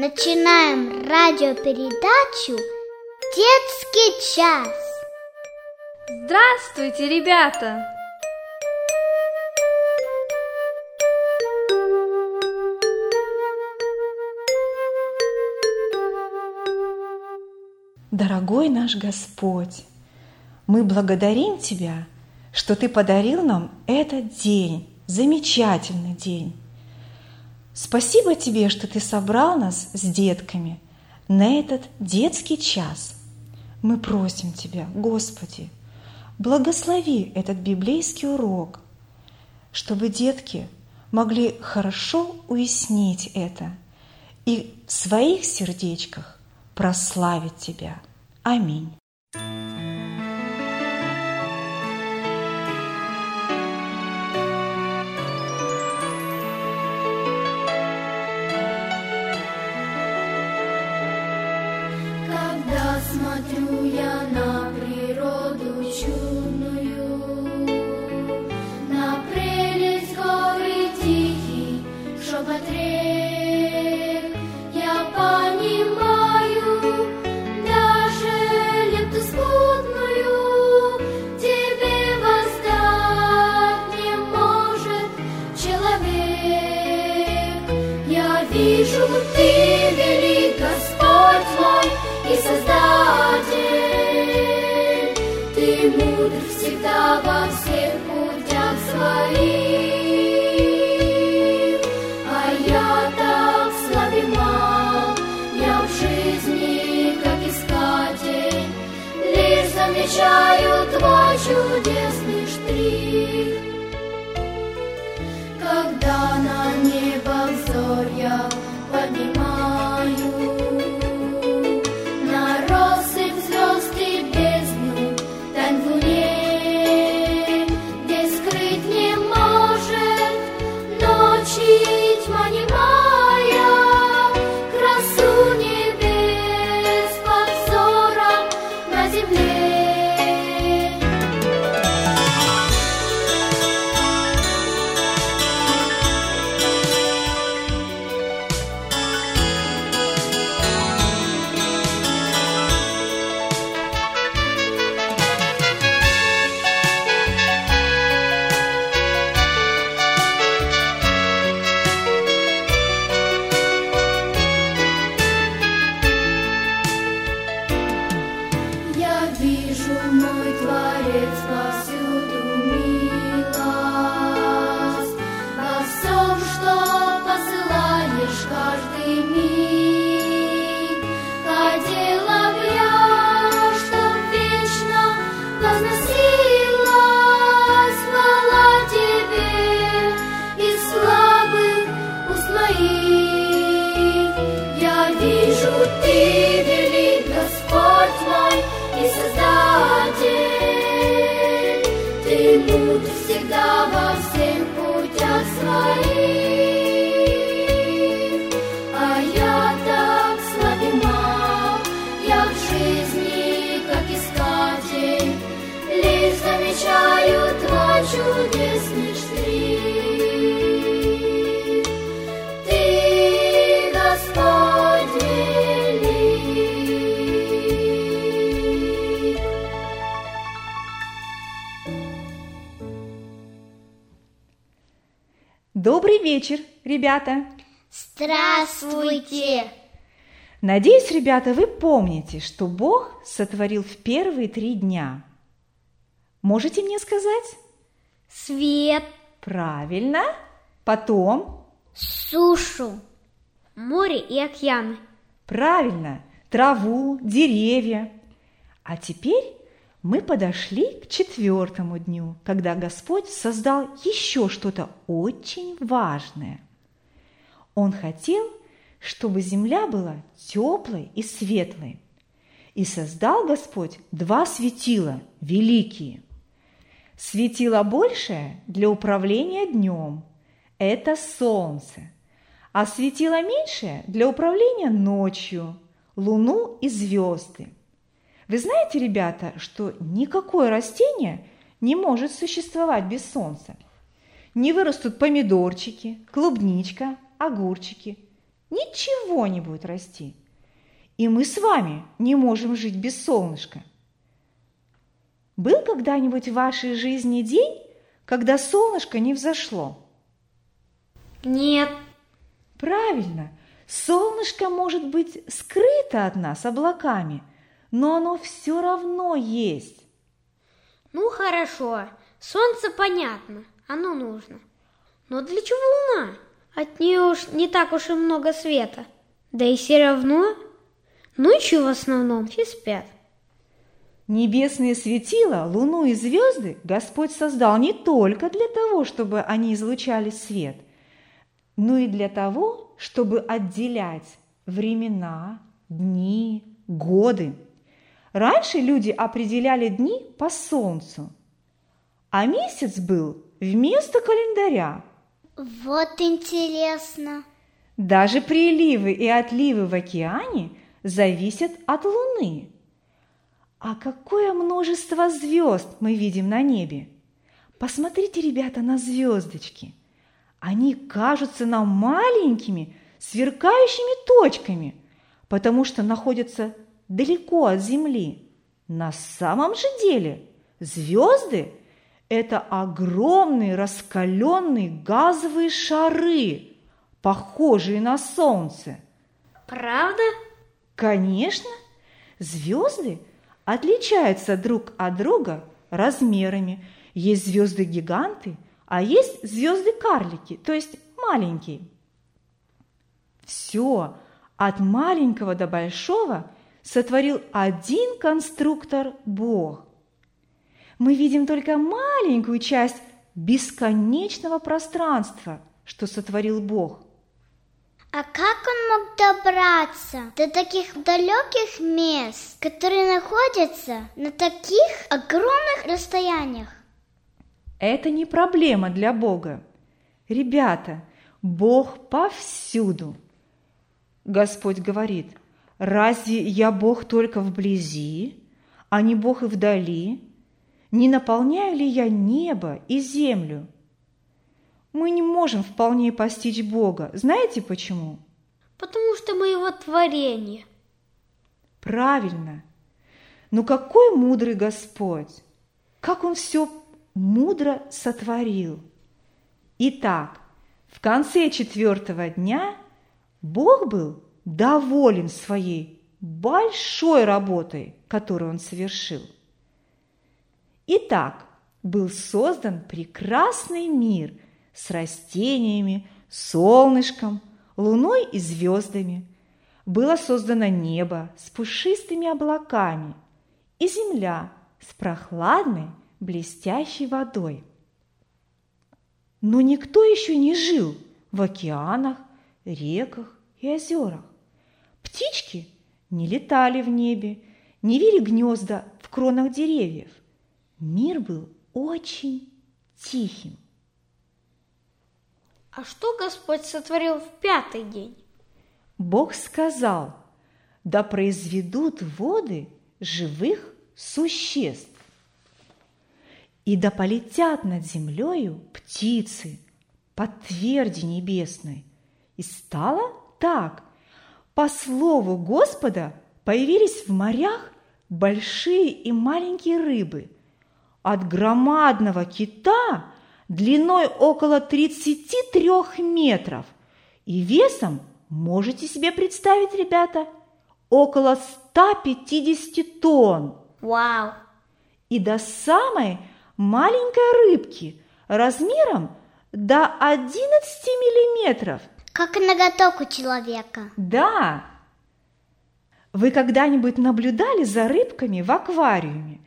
Начинаем радиопередачу «Детский час». Здравствуйте, ребята! Дорогой наш Господь, мы благодарим Тебя, что Ты подарил нам этот день, замечательный день. Спасибо Тебе, что Ты собрал нас с детками на этот детский час. Мы просим Тебя, Господи, благослови этот библейский урок, чтобы детки могли хорошо уяснить это и в своих сердечках прославить Тебя. Аминь. Ты мудр всегда во всех путях своих, а я так слаб и мал, я в жизни как искатель, лишь замечаю твой чудесный штрих. Когда на небо взор я ti. Добрый вечер, ребята! Здравствуйте! Надеюсь, ребята, вы помните, что Бог сотворил в первые три дня. Можете мне сказать? Свет, Правильно. Потом? сушу, море и океаны. Правильно. Траву, деревья. А теперь мы подошли к четвертому дню, когда Господь создал еще что-то очень важное. Он хотел, чтобы земля была теплой и светлой. И создал Господь два светила великие. Светило большее для управления днем – это солнце, а светило меньшее для управления ночью – луну и звезды. Вы знаете, ребята, что никакое растение не может существовать без солнца. Не вырастут помидорчики, клубничка, огурчики. ничего не будет расти. И мы с вами не можем жить без солнышка. Был когда-нибудь в вашей жизни день, когда солнышко не взошло? Нет. Правильно, солнышко может быть скрыто от нас облаками, но оно все равно есть. Ну хорошо, солнце понятно, оно нужно. Но для чего луна? От нее уж не так уж и много света. Да и все равно ночью в основном все спят. Небесные светила, луну и звезды Господь создал не только для того, чтобы они излучали свет, но и для того, чтобы отделять времена, дни, годы. Раньше люди определяли дни по солнцу, а месяц был вместо календаря. Вот интересно. Даже приливы и отливы в океане зависят от Луны. А какое множество звезд мы видим на небе! Посмотрите, ребята, на звездочки. Они кажутся нам маленькими, сверкающими точками, потому что находятся далеко от Земли. На самом же деле звезды – это огромные раскаленные газовые шары, похожие на Солнце. Правда? Конечно, звезды отличаются друг от друга размерами. Есть звезды-гиганты, а есть звезды-карлики, то есть маленькие. Все от маленького до большого сотворил один конструктор Бог. Мы видим только маленькую часть бесконечного пространства, что сотворил Бог – а как он мог добраться до таких далеких мест, которые находятся на таких огромных расстояниях? Это не проблема для Бога. Ребята, Бог повсюду. Господь говорит, разве я Бог только вблизи, а не Бог и вдали? Не наполняю ли я небо и землю? Мы не можем вполне постичь Бога. Знаете почему? Потому что мы Его творение. Правильно. Но какой мудрый Господь! Как Он все мудро сотворил! Итак, в конце четвертого дня Бог был доволен своей большой работой, которую Он совершил. Итак, был создан прекрасный мир – с растениями, солнышком, луной и звездами. Было создано небо с пушистыми облаками и земля с прохладной, блестящей водой. Но никто еще не жил в океанах, реках и озерах. Птички не летали в небе, не вели гнезда в кронах деревьев. Мир был очень тихим. А что Господь сотворил в пятый день? Бог сказал, да произведут воды живых существ, и да полетят над землею птицы по тверди небесной. И стало так. По слову Господа появились в морях большие и маленькие рыбы. От громадного кита – длиной около 33 метров и весом, можете себе представить, ребята, около 150 тонн. Вау! И до самой маленькой рыбки размером до 11 миллиметров. Как ноготок у человека. Да. Вы когда-нибудь наблюдали за рыбками в аквариуме?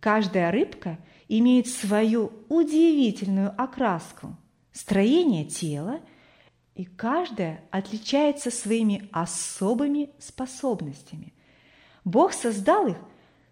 Каждая рыбка имеет свою удивительную окраску, строение тела, и каждая отличается своими особыми способностями. Бог создал их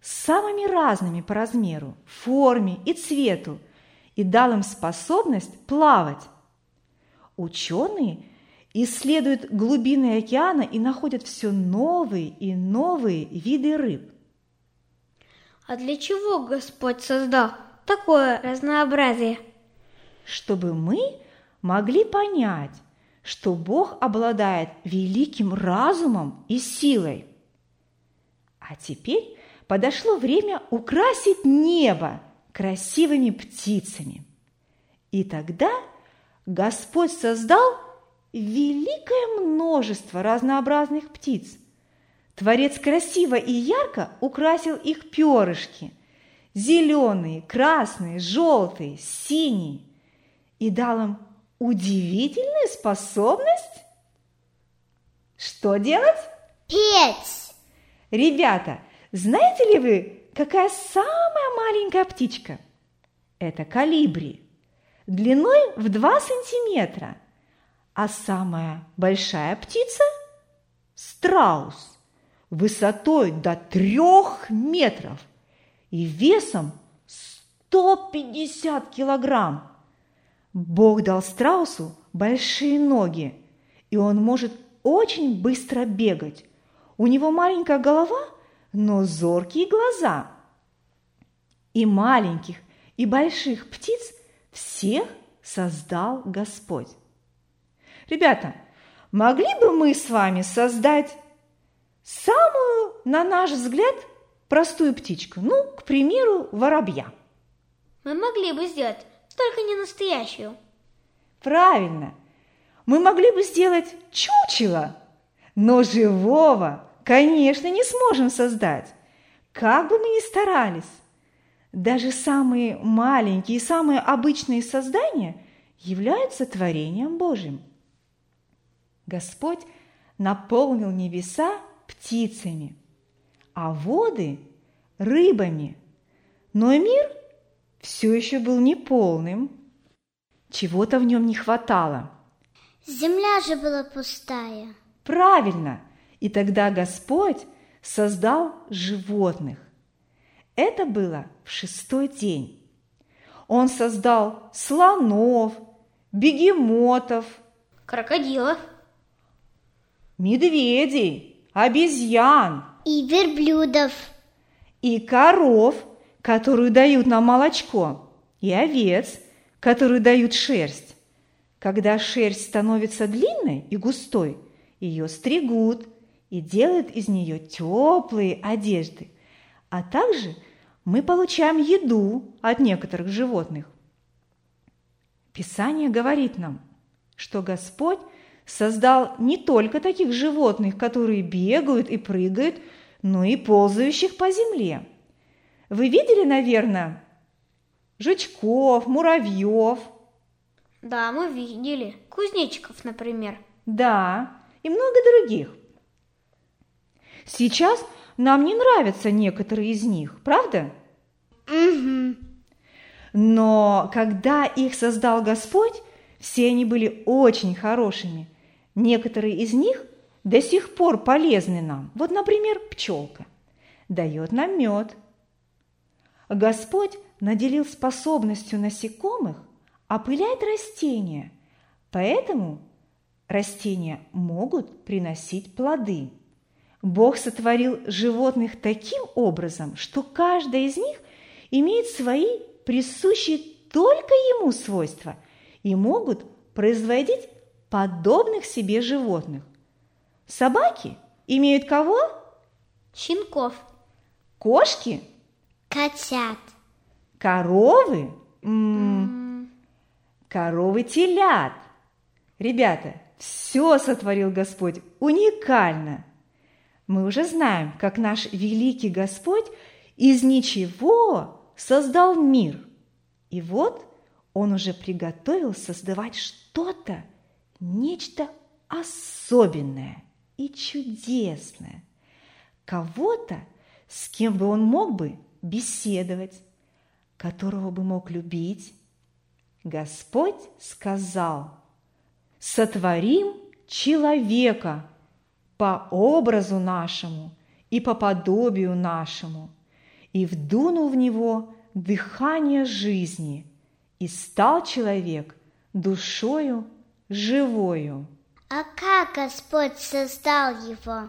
самыми разными по размеру, форме и цвету и дал им способность плавать. Ученые исследуют глубины океана и находят все новые и новые виды рыб. А для чего Господь создал такое разнообразие? Чтобы мы могли понять, что Бог обладает великим разумом и силой. А теперь подошло время украсить небо красивыми птицами. И тогда Господь создал великое множество разнообразных птиц. Творец красиво и ярко украсил их перышки – зеленые, красные, желтые, синие – и дал им удивительную способность. Что делать? Петь! Ребята, знаете ли вы, какая самая маленькая птичка? Это калибри, длиной в 2 сантиметра. А самая большая птица – страус, высотой до трех метров и весом 150 килограмм. Бог дал страусу большие ноги, и он может очень быстро бегать. У него маленькая голова, но зоркие глаза. И маленьких, и больших птиц всех создал Господь. Ребята, могли бы мы с вами создать самую, на наш взгляд, простую птичку? Ну, к примеру, воробья. Мы могли бы сделать только не настоящую. Правильно. Мы могли бы сделать чучело, но живого, конечно, не сможем создать, как бы мы ни старались. Даже самые маленькие и самые обычные создания являются творением Божьим. Господь наполнил небеса птицами, а воды – рыбами. Но мир все еще был неполным. Чего-то в нем не хватало. Земля же была пустая. Правильно. И тогда Господь создал животных. Это было в шестой день. Он создал слонов, бегемотов, крокодилов, медведей, обезьян и верблюдов, и коров – которую дают нам молочко, и овец, которые дают шерсть. Когда шерсть становится длинной и густой, ее стригут и делают из нее теплые одежды. А также мы получаем еду от некоторых животных. Писание говорит нам, что Господь создал не только таких животных, которые бегают и прыгают, но и ползающих по земле – вы видели, наверное, жучков, муравьев? Да, мы видели. Кузнечиков, например. Да, и много других. Сейчас нам не нравятся некоторые из них, правда? Угу. Но когда их создал Господь, все они были очень хорошими. Некоторые из них до сих пор полезны нам. Вот, например, пчелка дает нам мед – Господь наделил способностью насекомых опылять растения, поэтому растения могут приносить плоды. Бог сотворил животных таким образом, что каждая из них имеет свои присущие только ему свойства и могут производить подобных себе животных. Собаки имеют кого? Щенков. Кошки Котят. Коровы? М-м. Коровы телят. Ребята, все сотворил Господь уникально. Мы уже знаем, как наш великий Господь из ничего создал мир. И вот он уже приготовил создавать что-то, нечто особенное и чудесное. Кого-то, с кем бы он мог бы беседовать, которого бы мог любить, Господь сказал, сотворим человека по образу нашему и по подобию нашему, и вдунул в него дыхание жизни, и стал человек душою живою. А как Господь создал его?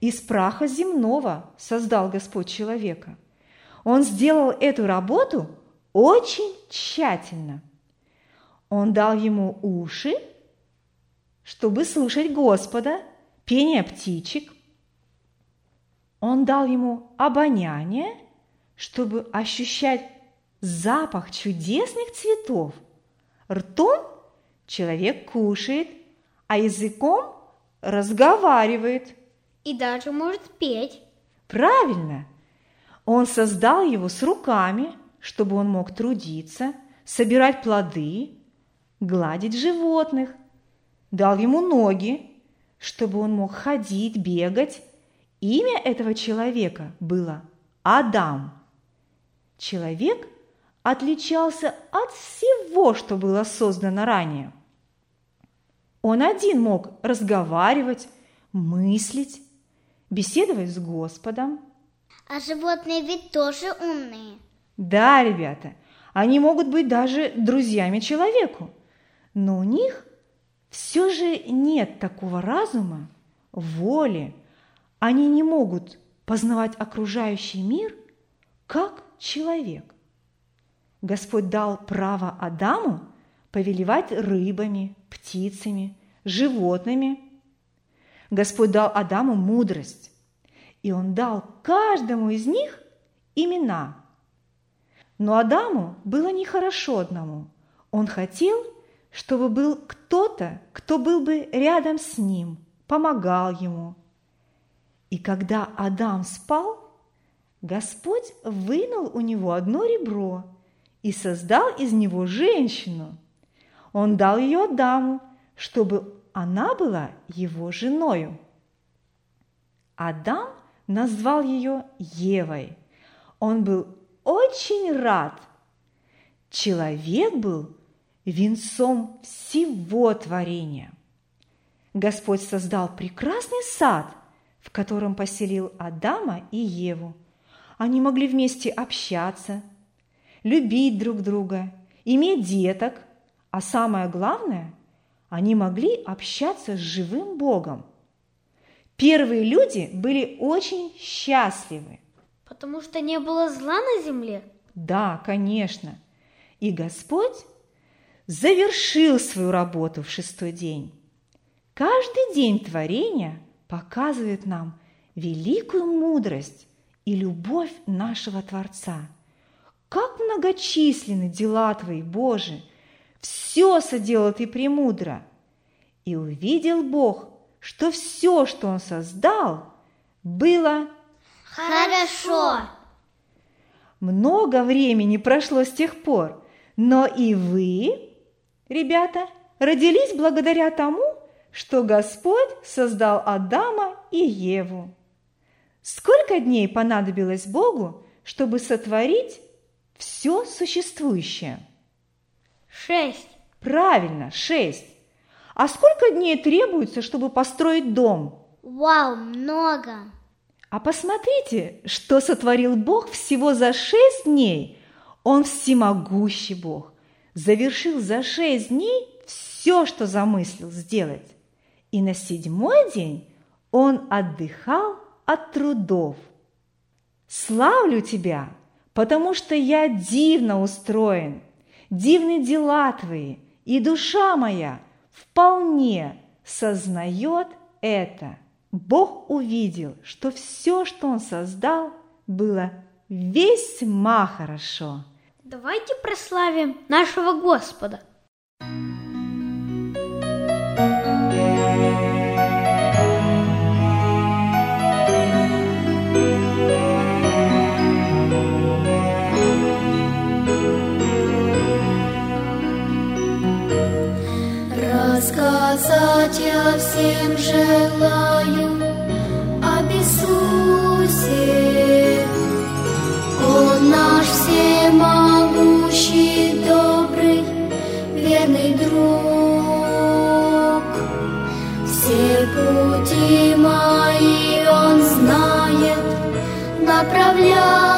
Из праха земного создал Господь человека – он сделал эту работу очень тщательно. Он дал ему уши, чтобы слушать Господа, пение птичек. Он дал ему обоняние, чтобы ощущать запах чудесных цветов. Ртом человек кушает, а языком разговаривает. И даже может петь. Правильно. Он создал его с руками, чтобы он мог трудиться, собирать плоды, гладить животных. Дал ему ноги, чтобы он мог ходить, бегать. Имя этого человека было Адам. Человек отличался от всего, что было создано ранее. Он один мог разговаривать, мыслить, беседовать с Господом. А животные ведь тоже умные. Да, ребята, они могут быть даже друзьями человеку, но у них все же нет такого разума, воли. Они не могут познавать окружающий мир, как человек. Господь дал право Адаму повелевать рыбами, птицами, животными. Господь дал Адаму мудрость, и он дал каждому из них имена. Но Адаму было нехорошо одному. Он хотел, чтобы был кто-то, кто был бы рядом с ним, помогал ему. И когда Адам спал, Господь вынул у него одно ребро и создал из него женщину. Он дал ее Адаму, чтобы она была его женою. Адам назвал ее Евой. Он был очень рад. Человек был венцом всего творения. Господь создал прекрасный сад, в котором поселил Адама и Еву. Они могли вместе общаться, любить друг друга, иметь деток, а самое главное, они могли общаться с живым Богом. Первые люди были очень счастливы. Потому что не было зла на земле? Да, конечно. И Господь завершил свою работу в шестой день. Каждый день творения показывает нам великую мудрость и любовь нашего Творца. Как многочисленны дела Твои, Боже! Все соделал Ты премудро. И увидел Бог, что все, что Он создал, было хорошо. Много времени прошло с тех пор, но и вы, ребята, родились благодаря тому, что Господь создал Адама и Еву. Сколько дней понадобилось Богу, чтобы сотворить все существующее? Шесть. Правильно, шесть. А сколько дней требуется, чтобы построить дом? Вау, много. А посмотрите, что сотворил Бог всего за шесть дней. Он всемогущий Бог. Завершил за шесть дней все, что замыслил сделать. И на седьмой день он отдыхал от трудов. Славлю тебя, потому что я дивно устроен, дивны дела твои, и душа моя вполне сознает это. Бог увидел, что все, что Он создал, было весьма хорошо. Давайте прославим нашего Господа. Рассказать я всем желаю об Иисусе. Он наш всемогущий, добрый, верный друг. Все пути мои Он знает, направляет.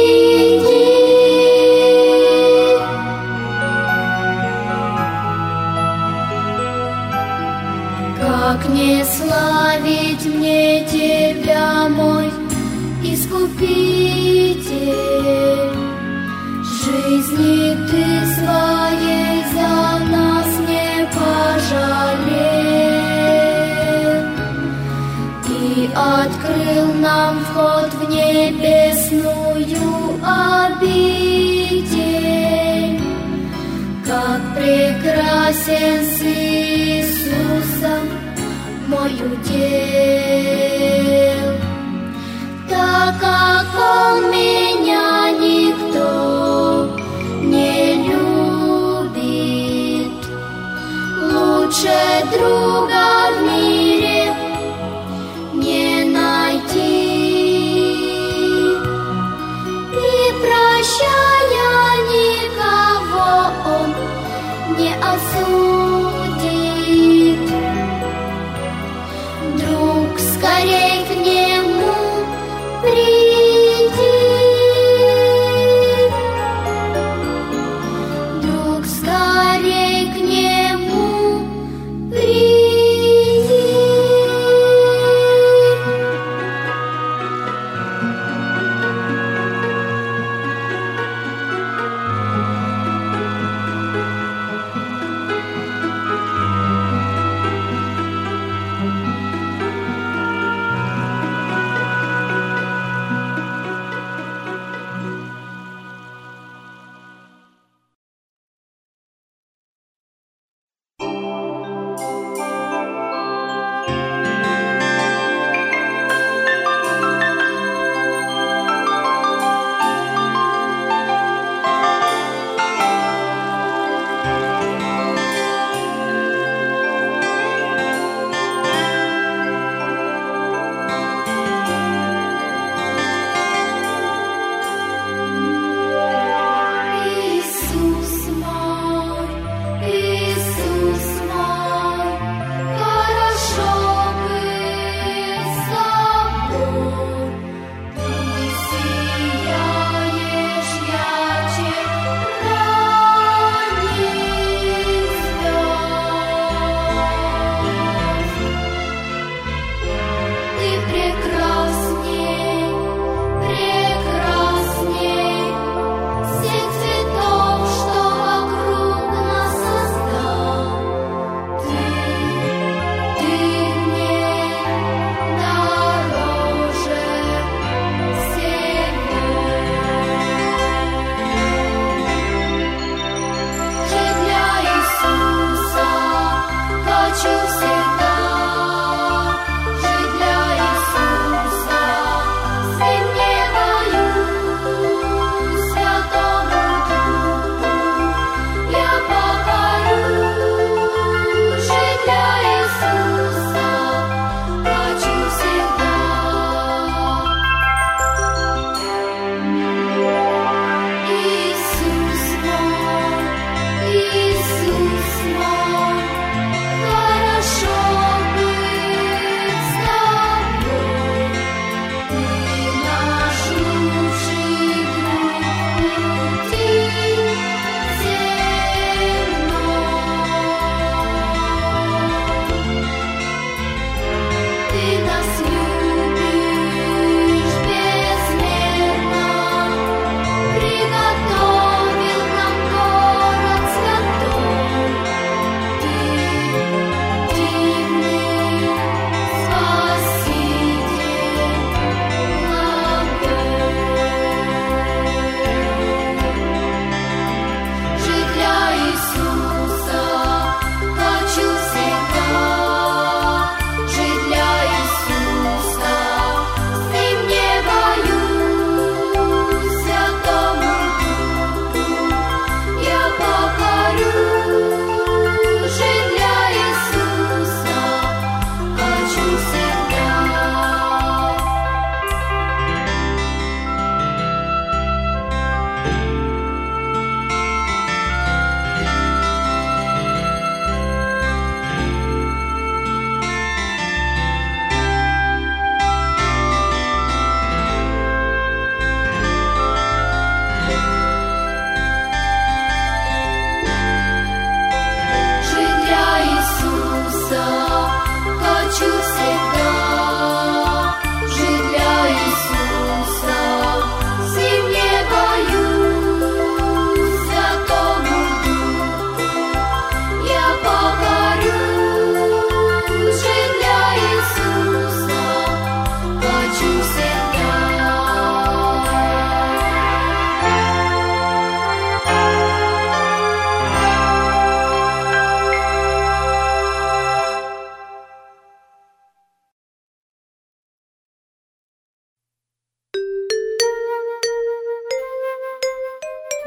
мне Тебя, мой Искупитель. Жизни Ты своей за нас не пожалел И открыл нам вход в небесную обитель. Как прекрасен с Иисусом мой удел. Так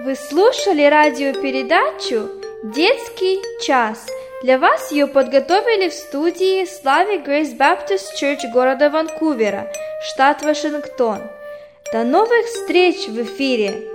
Вы слушали радиопередачу «Детский час». Для вас ее подготовили в студии Слави Грейс Баптист Church города Ванкувера, штат Вашингтон. До новых встреч в эфире!